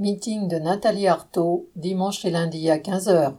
Meeting de Nathalie Arthaud, dimanche et lundi à quinze heures.